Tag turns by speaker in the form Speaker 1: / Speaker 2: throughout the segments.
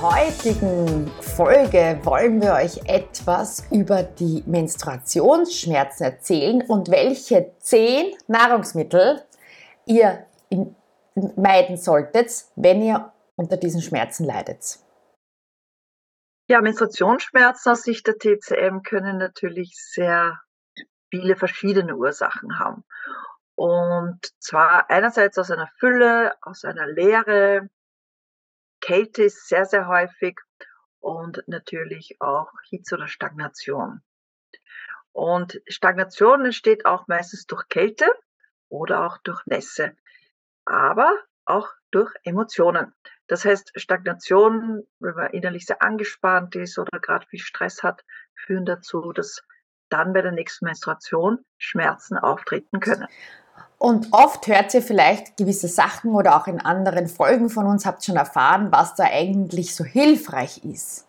Speaker 1: heutigen Folge wollen wir euch etwas über die Menstruationsschmerzen erzählen und welche zehn Nahrungsmittel ihr meiden solltet, wenn ihr unter diesen Schmerzen leidet.
Speaker 2: Ja, Menstruationsschmerzen aus Sicht der TCM können natürlich sehr viele verschiedene Ursachen haben. Und zwar einerseits aus einer Fülle, aus einer Leere, Kälte ist sehr, sehr häufig und natürlich auch Hitze oder Stagnation. Und Stagnation entsteht auch meistens durch Kälte oder auch durch Nässe, aber auch durch Emotionen. Das heißt, Stagnation, wenn man innerlich sehr angespannt ist oder gerade viel Stress hat, führen dazu, dass dann bei der nächsten Menstruation Schmerzen auftreten können.
Speaker 1: Und oft hört ihr vielleicht gewisse Sachen oder auch in anderen Folgen von uns habt schon erfahren, was da eigentlich so hilfreich ist.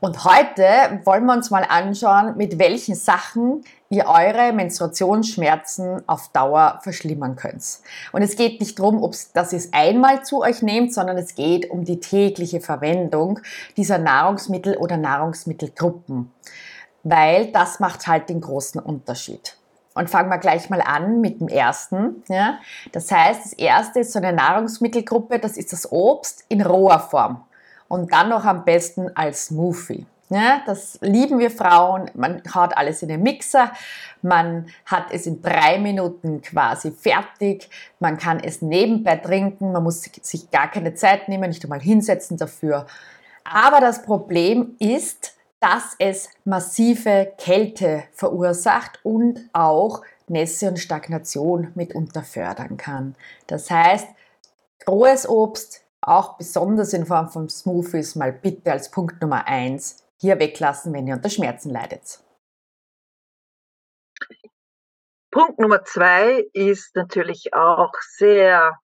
Speaker 1: Und heute wollen wir uns mal anschauen, mit welchen Sachen ihr eure Menstruationsschmerzen auf Dauer verschlimmern könnt. Und es geht nicht darum, ob das es einmal zu euch nehmt, sondern es geht um die tägliche Verwendung dieser Nahrungsmittel oder Nahrungsmittelgruppen. Weil das macht halt den großen Unterschied. Und fangen wir gleich mal an mit dem ersten. Ja? Das heißt, das erste ist so eine Nahrungsmittelgruppe, das ist das Obst in roher Form. Und dann noch am besten als Smoothie. Ja, das lieben wir Frauen. Man haut alles in den Mixer. Man hat es in drei Minuten quasi fertig. Man kann es nebenbei trinken. Man muss sich gar keine Zeit nehmen, nicht einmal hinsetzen dafür. Aber das Problem ist, dass es massive Kälte verursacht und auch Nässe und Stagnation mitunter fördern kann. Das heißt, rohes Obst, auch besonders in Form von Smoothies, mal bitte als Punkt Nummer eins hier weglassen, wenn ihr unter Schmerzen leidet.
Speaker 2: Punkt Nummer zwei ist natürlich auch sehr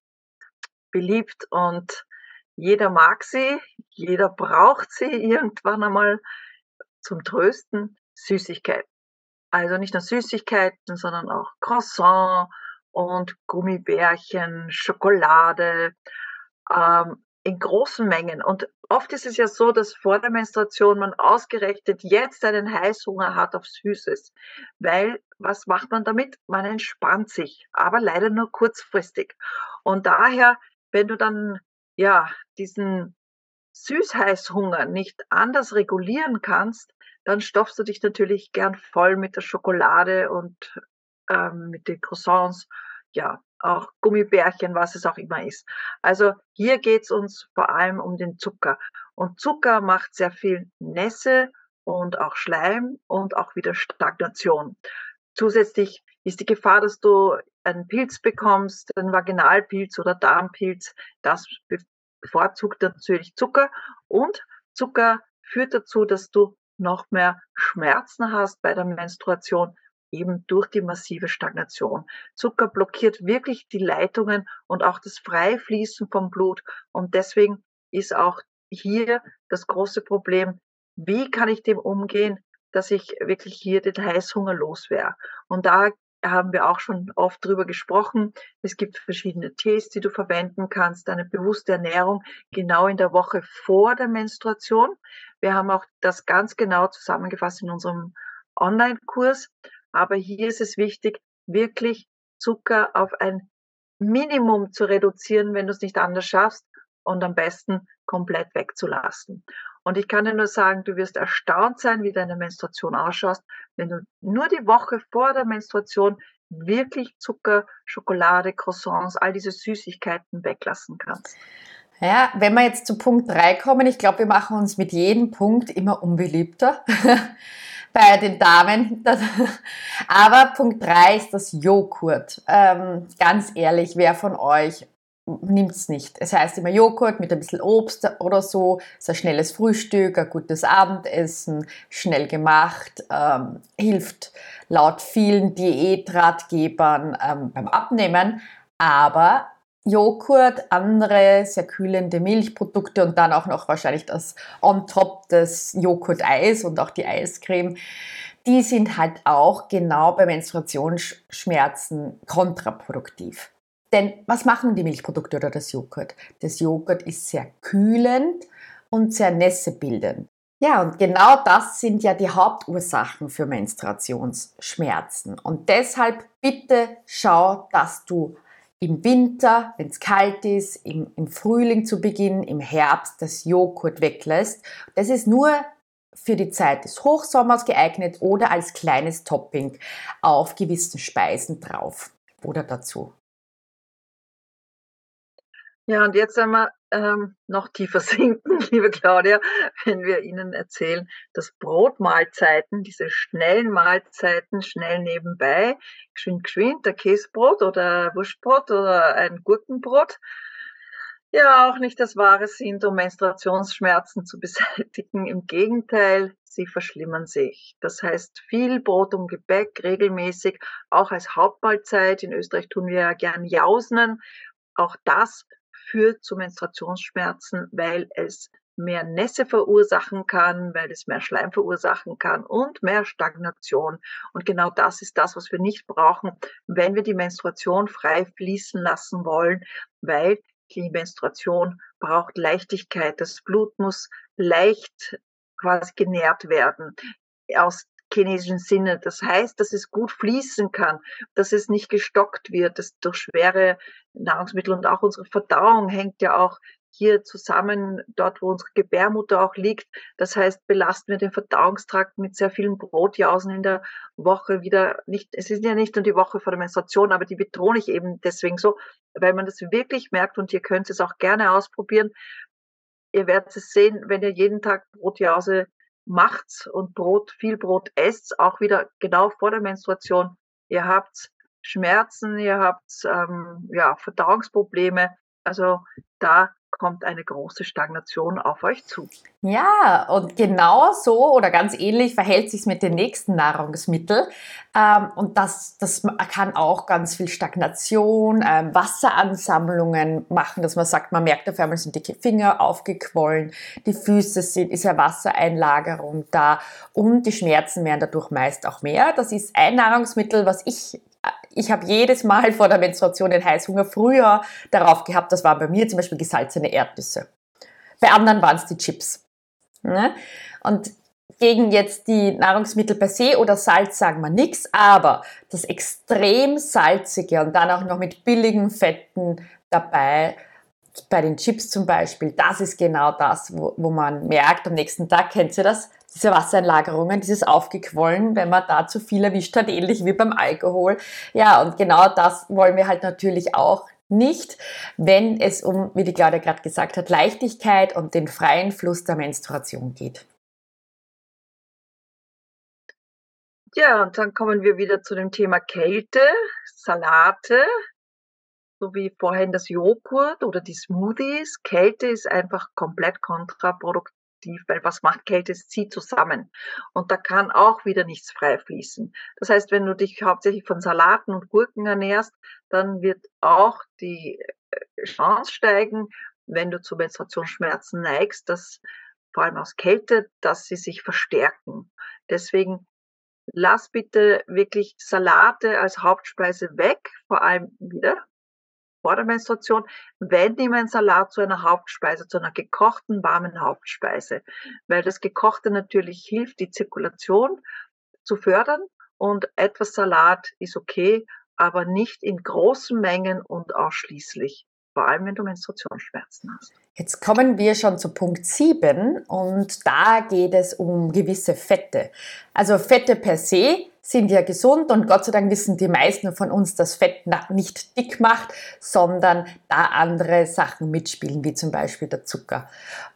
Speaker 2: beliebt und jeder mag sie, jeder braucht sie irgendwann einmal zum Trösten Süßigkeiten. Also nicht nur Süßigkeiten, sondern auch Croissant und Gummibärchen, Schokolade ähm, in großen Mengen. Und oft ist es ja so, dass vor der Menstruation man ausgerechnet jetzt einen Heißhunger hat auf Süßes. Weil was macht man damit? Man entspannt sich, aber leider nur kurzfristig. Und daher, wenn du dann ja diesen Süßheißhunger nicht anders regulieren kannst, dann stopfst du dich natürlich gern voll mit der Schokolade und ähm, mit den Croissants, ja, auch Gummibärchen, was es auch immer ist. Also hier geht's uns vor allem um den Zucker. Und Zucker macht sehr viel Nässe und auch Schleim und auch wieder Stagnation. Zusätzlich ist die Gefahr, dass du einen Pilz bekommst, einen Vaginalpilz oder Darmpilz. Das bevorzugt natürlich Zucker und Zucker führt dazu, dass du noch mehr Schmerzen hast bei der Menstruation, eben durch die massive Stagnation. Zucker blockiert wirklich die Leitungen und auch das Freifließen vom Blut. Und deswegen ist auch hier das große Problem, wie kann ich dem umgehen, dass ich wirklich hier den Heißhunger los wäre. Und da haben wir auch schon oft drüber gesprochen. Es gibt verschiedene Tees, die du verwenden kannst, eine bewusste Ernährung genau in der Woche vor der Menstruation. Wir haben auch das ganz genau zusammengefasst in unserem Online-Kurs. Aber hier ist es wichtig, wirklich Zucker auf ein Minimum zu reduzieren, wenn du es nicht anders schaffst und am besten komplett wegzulassen. Und ich kann dir nur sagen, du wirst erstaunt sein, wie deine Menstruation ausschaut, wenn du nur die Woche vor der Menstruation wirklich Zucker, Schokolade, Croissants, all diese Süßigkeiten weglassen kannst.
Speaker 1: Ja, wenn wir jetzt zu Punkt 3 kommen, ich glaube, wir machen uns mit jedem Punkt immer unbeliebter bei den Damen. Aber Punkt 3 ist das Joghurt. Ähm, ganz ehrlich, wer von euch nimmt es nicht. Es heißt immer Joghurt mit ein bisschen Obst oder so, ist ein schnelles Frühstück, ein gutes Abendessen, schnell gemacht, ähm, hilft laut vielen Diätratgebern ähm, beim Abnehmen, aber Joghurt, andere sehr kühlende Milchprodukte und dann auch noch wahrscheinlich das on top des Joghurt-Eis und auch die Eiscreme, die sind halt auch genau bei Menstruationsschmerzen kontraproduktiv. Denn was machen die Milchprodukte oder das Joghurt? Das Joghurt ist sehr kühlend und sehr nässebildend. Ja, und genau das sind ja die Hauptursachen für Menstruationsschmerzen. Und deshalb bitte schau, dass du im Winter, wenn es kalt ist, im, im Frühling zu Beginn, im Herbst das Joghurt weglässt. Das ist nur für die Zeit des Hochsommers geeignet oder als kleines Topping auf gewissen Speisen drauf oder dazu.
Speaker 2: Ja, und jetzt einmal ähm, noch tiefer sinken, liebe Claudia, wenn wir Ihnen erzählen, dass Brotmahlzeiten, diese schnellen Mahlzeiten, schnell nebenbei, geschwind, geschwind, ein Käsebrot oder Wurstbrot oder ein Gurkenbrot, ja auch nicht das Wahre sind, um Menstruationsschmerzen zu beseitigen. Im Gegenteil, sie verschlimmern sich. Das heißt, viel Brot und Gebäck regelmäßig, auch als Hauptmahlzeit. In Österreich tun wir ja gern Jausnen. Auch das führt zu Menstruationsschmerzen, weil es mehr Nässe verursachen kann, weil es mehr Schleim verursachen kann und mehr Stagnation. Und genau das ist das, was wir nicht brauchen, wenn wir die Menstruation frei fließen lassen wollen, weil die Menstruation braucht Leichtigkeit. Das Blut muss leicht quasi genährt werden. Aus chinesischen Sinne. Das heißt, dass es gut fließen kann, dass es nicht gestockt wird, dass durch schwere Nahrungsmittel und auch unsere Verdauung hängt ja auch hier zusammen, dort wo unsere Gebärmutter auch liegt. Das heißt, belasten wir den Verdauungstrakt mit sehr vielen Brotjausen in der Woche wieder nicht. Es ist ja nicht nur die Woche vor der Menstruation, aber die betone ich eben deswegen so, weil man das wirklich merkt und ihr könnt es auch gerne ausprobieren. Ihr werdet es sehen, wenn ihr jeden Tag Brotjause macht und Brot, viel Brot esst, auch wieder genau vor der Menstruation. Ihr habt Schmerzen, ihr habt ähm, ja, Verdauungsprobleme. Also da kommt eine große Stagnation auf euch zu.
Speaker 1: Ja, und genau so oder ganz ähnlich verhält sich mit den nächsten Nahrungsmitteln. Ähm, und das, das kann auch ganz viel Stagnation, ähm, Wasseransammlungen machen, dass man sagt, man merkt auf einmal sind die Finger aufgequollen, die Füße sind, ist ja Wassereinlagerung da und die Schmerzen werden dadurch meist auch mehr. Das ist ein Nahrungsmittel, was ich ich habe jedes Mal vor der Menstruation den Heißhunger früher darauf gehabt. Das waren bei mir zum Beispiel gesalzene Erdnüsse. Bei anderen waren es die Chips. Ne? Und gegen jetzt die Nahrungsmittel per se oder Salz sagen wir nichts, aber das extrem salzige und dann auch noch mit billigen Fetten dabei, bei den Chips zum Beispiel, das ist genau das, wo, wo man merkt, am nächsten Tag kennt ihr das, diese Wassereinlagerungen, dieses Aufgequollen, wenn man da zu viel erwischt hat, ähnlich wie beim Alkohol. Ja, und genau das wollen wir halt natürlich auch nicht, wenn es um, wie die Claudia gerade gesagt hat, Leichtigkeit und den freien Fluss der Menstruation geht.
Speaker 2: Ja, und dann kommen wir wieder zu dem Thema Kälte, Salate, so wie vorhin das Joghurt oder die Smoothies. Kälte ist einfach komplett kontraproduktiv aktiv, weil was macht Kälte? Es zieht zusammen. Und da kann auch wieder nichts frei fließen. Das heißt, wenn du dich hauptsächlich von Salaten und Gurken ernährst, dann wird auch die äh, Chance steigen, wenn du zu Menstruationsschmerzen neigst, dass vor allem aus Kälte, dass sie sich verstärken. Deswegen lass bitte wirklich Salate als Hauptspeise weg, vor allem wieder vor der Menstruation, wenn ihm ein Salat zu einer Hauptspeise, zu einer gekochten, warmen Hauptspeise, weil das Gekochte natürlich hilft, die Zirkulation zu fördern und etwas Salat ist okay, aber nicht in großen Mengen und ausschließlich, vor allem wenn du Menstruationsschmerzen hast.
Speaker 1: Jetzt kommen wir schon zu Punkt 7 und da geht es um gewisse Fette. Also Fette per se sind ja gesund und Gott sei Dank wissen die meisten von uns, dass Fett nicht dick macht, sondern da andere Sachen mitspielen, wie zum Beispiel der Zucker.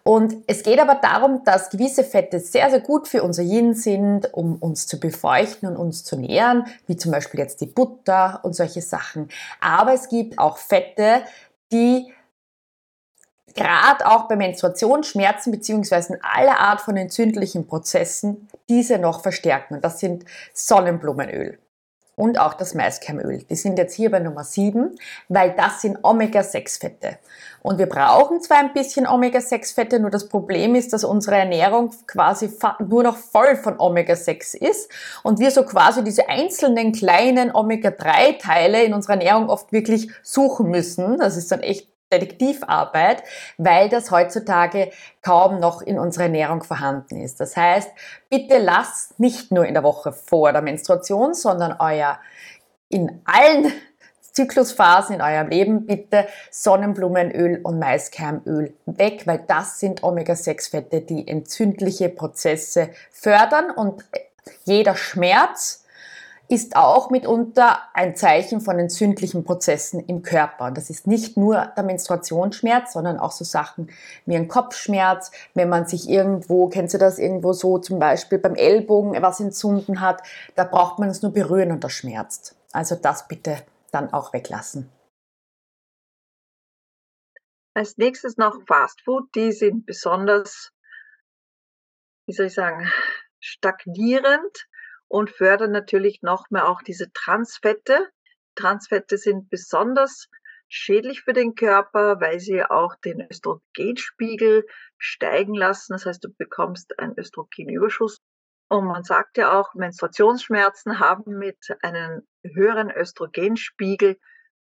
Speaker 1: Und es geht aber darum, dass gewisse Fette sehr, sehr gut für unser Yin sind, um uns zu befeuchten und uns zu nähren, wie zum Beispiel jetzt die Butter und solche Sachen. Aber es gibt auch Fette, die gerade auch bei Menstruationsschmerzen beziehungsweise aller Art von entzündlichen Prozessen diese noch verstärken. Und das sind Sonnenblumenöl und auch das Maiskernöl. Die sind jetzt hier bei Nummer 7, weil das sind Omega-6-Fette. Und wir brauchen zwar ein bisschen Omega-6-Fette, nur das Problem ist, dass unsere Ernährung quasi nur noch voll von Omega-6 ist und wir so quasi diese einzelnen kleinen Omega-3-Teile in unserer Ernährung oft wirklich suchen müssen. Das ist dann echt Detektivarbeit, weil das heutzutage kaum noch in unserer Ernährung vorhanden ist. Das heißt, bitte lasst nicht nur in der Woche vor der Menstruation, sondern euer in allen Zyklusphasen in eurem Leben bitte Sonnenblumenöl und Maiskernöl weg, weil das sind Omega-6-Fette, die entzündliche Prozesse fördern und jeder Schmerz, ist auch mitunter ein Zeichen von entzündlichen Prozessen im Körper. Und das ist nicht nur der Menstruationsschmerz, sondern auch so Sachen wie ein Kopfschmerz, wenn man sich irgendwo, kennst du das irgendwo so, zum Beispiel beim Ellbogen was entzünden hat, da braucht man es nur berühren und das schmerzt. Also das bitte dann auch weglassen.
Speaker 2: Als nächstes noch Fastfood, die sind besonders, wie soll ich sagen, stagnierend und fördern natürlich noch mehr auch diese Transfette. Transfette sind besonders schädlich für den Körper, weil sie auch den Östrogenspiegel steigen lassen. Das heißt, du bekommst einen Östrogenüberschuss. Und man sagt ja auch, Menstruationsschmerzen haben mit einem höheren Östrogenspiegel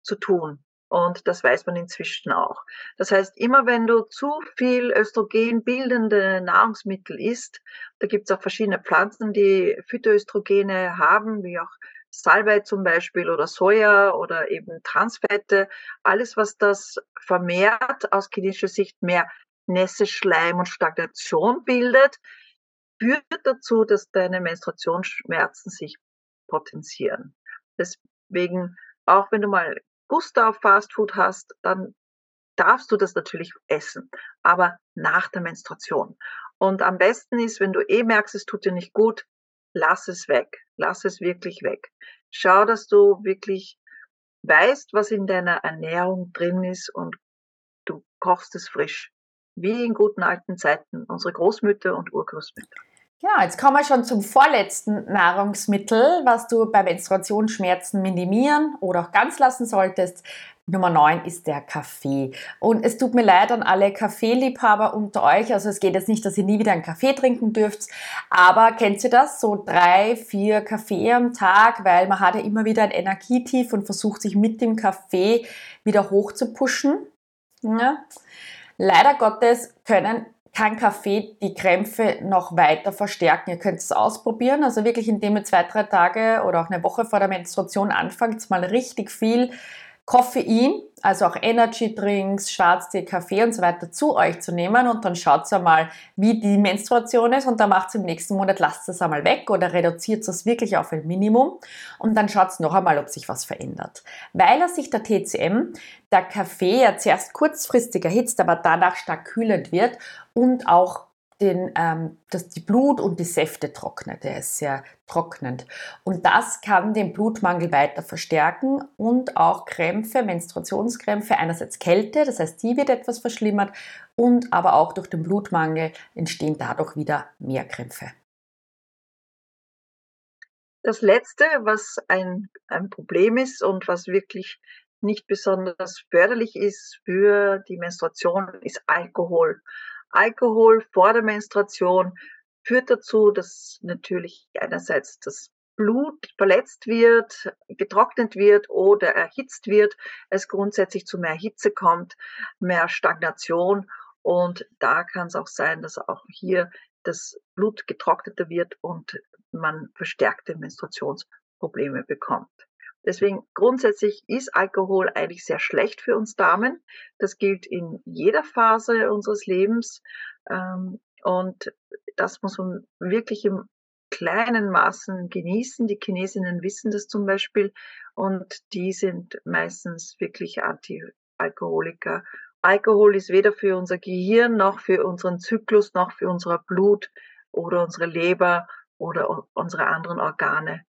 Speaker 2: zu tun. Und das weiß man inzwischen auch. Das heißt, immer wenn du zu viel Östrogen bildende Nahrungsmittel isst, da gibt es auch verschiedene Pflanzen, die Phytoöstrogene haben, wie auch Salbei zum Beispiel oder Soja oder eben Transfette. Alles, was das vermehrt aus kinetischer Sicht mehr Nässe, Schleim und Stagnation bildet, führt dazu, dass deine Menstruationsschmerzen sich potenzieren. Deswegen, auch wenn du mal Lust auf Fastfood hast, dann darfst du das natürlich essen, aber nach der Menstruation. Und am besten ist, wenn du eh merkst, es tut dir nicht gut, lass es weg. Lass es wirklich weg. Schau, dass du wirklich weißt, was in deiner Ernährung drin ist und du kochst es frisch. Wie in guten alten Zeiten unsere Großmütter und Urgroßmütter.
Speaker 1: Ja, jetzt kommen wir schon zum vorletzten Nahrungsmittel, was du bei Menstruationsschmerzen minimieren oder auch ganz lassen solltest. Nummer 9 ist der Kaffee. Und es tut mir leid an alle Kaffeeliebhaber unter euch. Also es geht jetzt nicht, dass ihr nie wieder einen Kaffee trinken dürft. Aber kennt ihr das? So drei, vier Kaffee am Tag, weil man hat ja immer wieder ein Energietief und versucht sich mit dem Kaffee wieder hoch. Ja. Leider Gottes können kann Kaffee die Krämpfe noch weiter verstärken. Ihr könnt es ausprobieren, also wirklich indem ihr zwei, drei Tage oder auch eine Woche vor der Menstruation anfangt, mal richtig viel Koffein, also auch Energy Drinks, Schwarztee, Kaffee und so weiter zu euch zu nehmen und dann schaut einmal, wie die Menstruation ist und dann macht im nächsten Monat, lasst es einmal weg oder reduziert es wirklich auf ein Minimum und dann schaut noch einmal, ob sich was verändert. Weil er sich der TCM, der Kaffee ja zuerst kurzfristig erhitzt, aber danach stark kühlend wird und auch den, ähm, dass die Blut und die Säfte trocknet. Er ist sehr trocknend. Und das kann den Blutmangel weiter verstärken und auch Krämpfe, Menstruationskrämpfe, einerseits Kälte, das heißt, die wird etwas verschlimmert und aber auch durch den Blutmangel entstehen dadurch wieder mehr Krämpfe.
Speaker 2: Das Letzte, was ein, ein Problem ist und was wirklich nicht besonders förderlich ist für die Menstruation, ist Alkohol. Alkohol vor der Menstruation führt dazu, dass natürlich einerseits das Blut verletzt wird, getrocknet wird oder erhitzt wird, es grundsätzlich zu mehr Hitze kommt, mehr Stagnation und da kann es auch sein, dass auch hier das Blut getrockneter wird und man verstärkte Menstruationsprobleme bekommt. Deswegen grundsätzlich ist Alkohol eigentlich sehr schlecht für uns Damen. Das gilt in jeder Phase unseres Lebens. Ähm, und das muss man wirklich im kleinen Maßen genießen. Die Chinesinnen wissen das zum Beispiel und die sind meistens wirklich Anti-Alkoholiker. Alkohol ist weder für unser Gehirn noch für unseren Zyklus noch für unser Blut oder unsere Leber oder unsere anderen Organe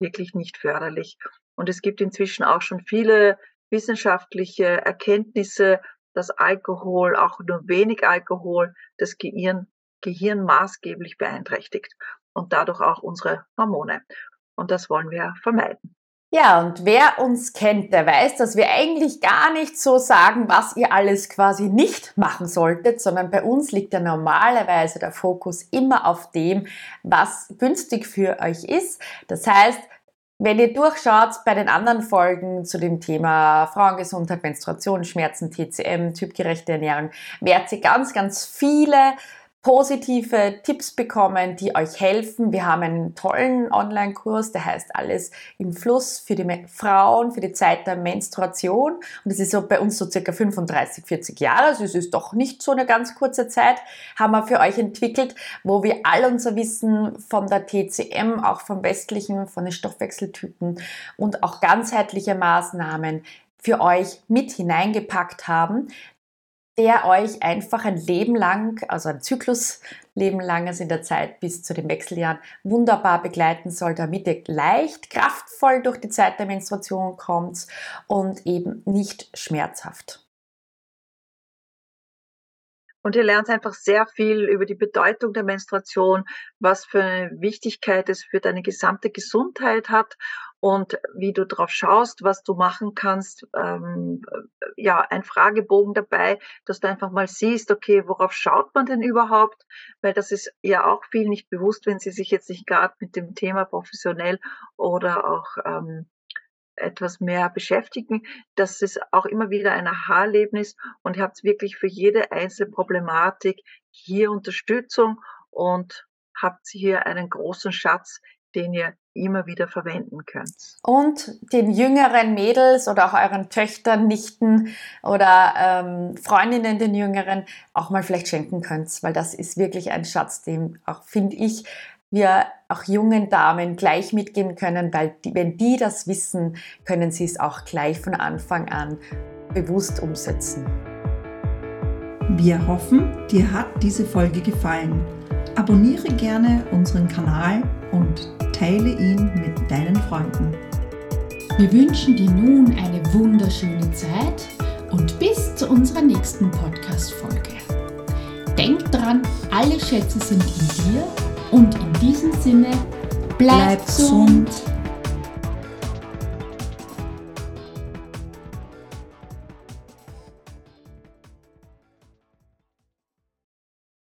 Speaker 2: wirklich nicht förderlich. Und es gibt inzwischen auch schon viele wissenschaftliche Erkenntnisse, dass Alkohol, auch nur wenig Alkohol, das Gehirn, Gehirn maßgeblich beeinträchtigt und dadurch auch unsere Hormone. Und das wollen wir vermeiden.
Speaker 1: Ja, und wer uns kennt, der weiß, dass wir eigentlich gar nicht so sagen, was ihr alles quasi nicht machen solltet, sondern bei uns liegt ja normalerweise der Fokus immer auf dem, was günstig für euch ist. Das heißt, wenn ihr durchschaut bei den anderen Folgen zu dem Thema Frauengesundheit, Menstruation, Schmerzen, TCM, typgerechte Ernährung, werdet ihr ganz, ganz viele positive Tipps bekommen, die euch helfen. Wir haben einen tollen Online-Kurs, der heißt Alles im Fluss für die Frauen, für die Zeit der Menstruation. Und das ist so bei uns so circa 35, 40 Jahre, also es ist doch nicht so eine ganz kurze Zeit, haben wir für euch entwickelt, wo wir all unser Wissen von der TCM, auch vom westlichen, von den Stoffwechseltypen und auch ganzheitliche Maßnahmen für euch mit hineingepackt haben, der euch einfach ein Leben lang, also ein Zyklusleben lang, also in der Zeit bis zu den Wechseljahren, wunderbar begleiten soll, damit ihr leicht, kraftvoll durch die Zeit der Menstruation kommt und eben nicht schmerzhaft.
Speaker 2: Und ihr lernt einfach sehr viel über die Bedeutung der Menstruation, was für eine Wichtigkeit es für deine gesamte Gesundheit hat und wie du drauf schaust, was du machen kannst. Ähm, ja, ein Fragebogen dabei, dass du einfach mal siehst, okay, worauf schaut man denn überhaupt? Weil das ist ja auch viel nicht bewusst, wenn sie sich jetzt nicht gerade mit dem Thema professionell oder auch ähm, etwas mehr beschäftigen. Das ist auch immer wieder ein Aha-Erlebnis und ihr habt wirklich für jede einzelne Problematik hier Unterstützung und habt hier einen großen Schatz, den ihr immer wieder verwenden könnt.
Speaker 1: Und den jüngeren Mädels oder auch euren Töchtern, Nichten oder ähm, Freundinnen, den jüngeren, auch mal vielleicht schenken könnt, weil das ist wirklich ein Schatz, den auch, finde ich, wir auch jungen Damen gleich mitgehen können, weil die, wenn die das wissen, können sie es auch gleich von Anfang an bewusst umsetzen.
Speaker 3: Wir hoffen, dir hat diese Folge gefallen. Abonniere gerne unseren Kanal und teile ihn mit deinen Freunden.
Speaker 4: Wir wünschen dir nun eine wunderschöne Zeit und bis zu unserer nächsten Podcast-Folge. Denk dran, alle Schätze sind in dir und in diesem Sinne, bleib, bleib gesund.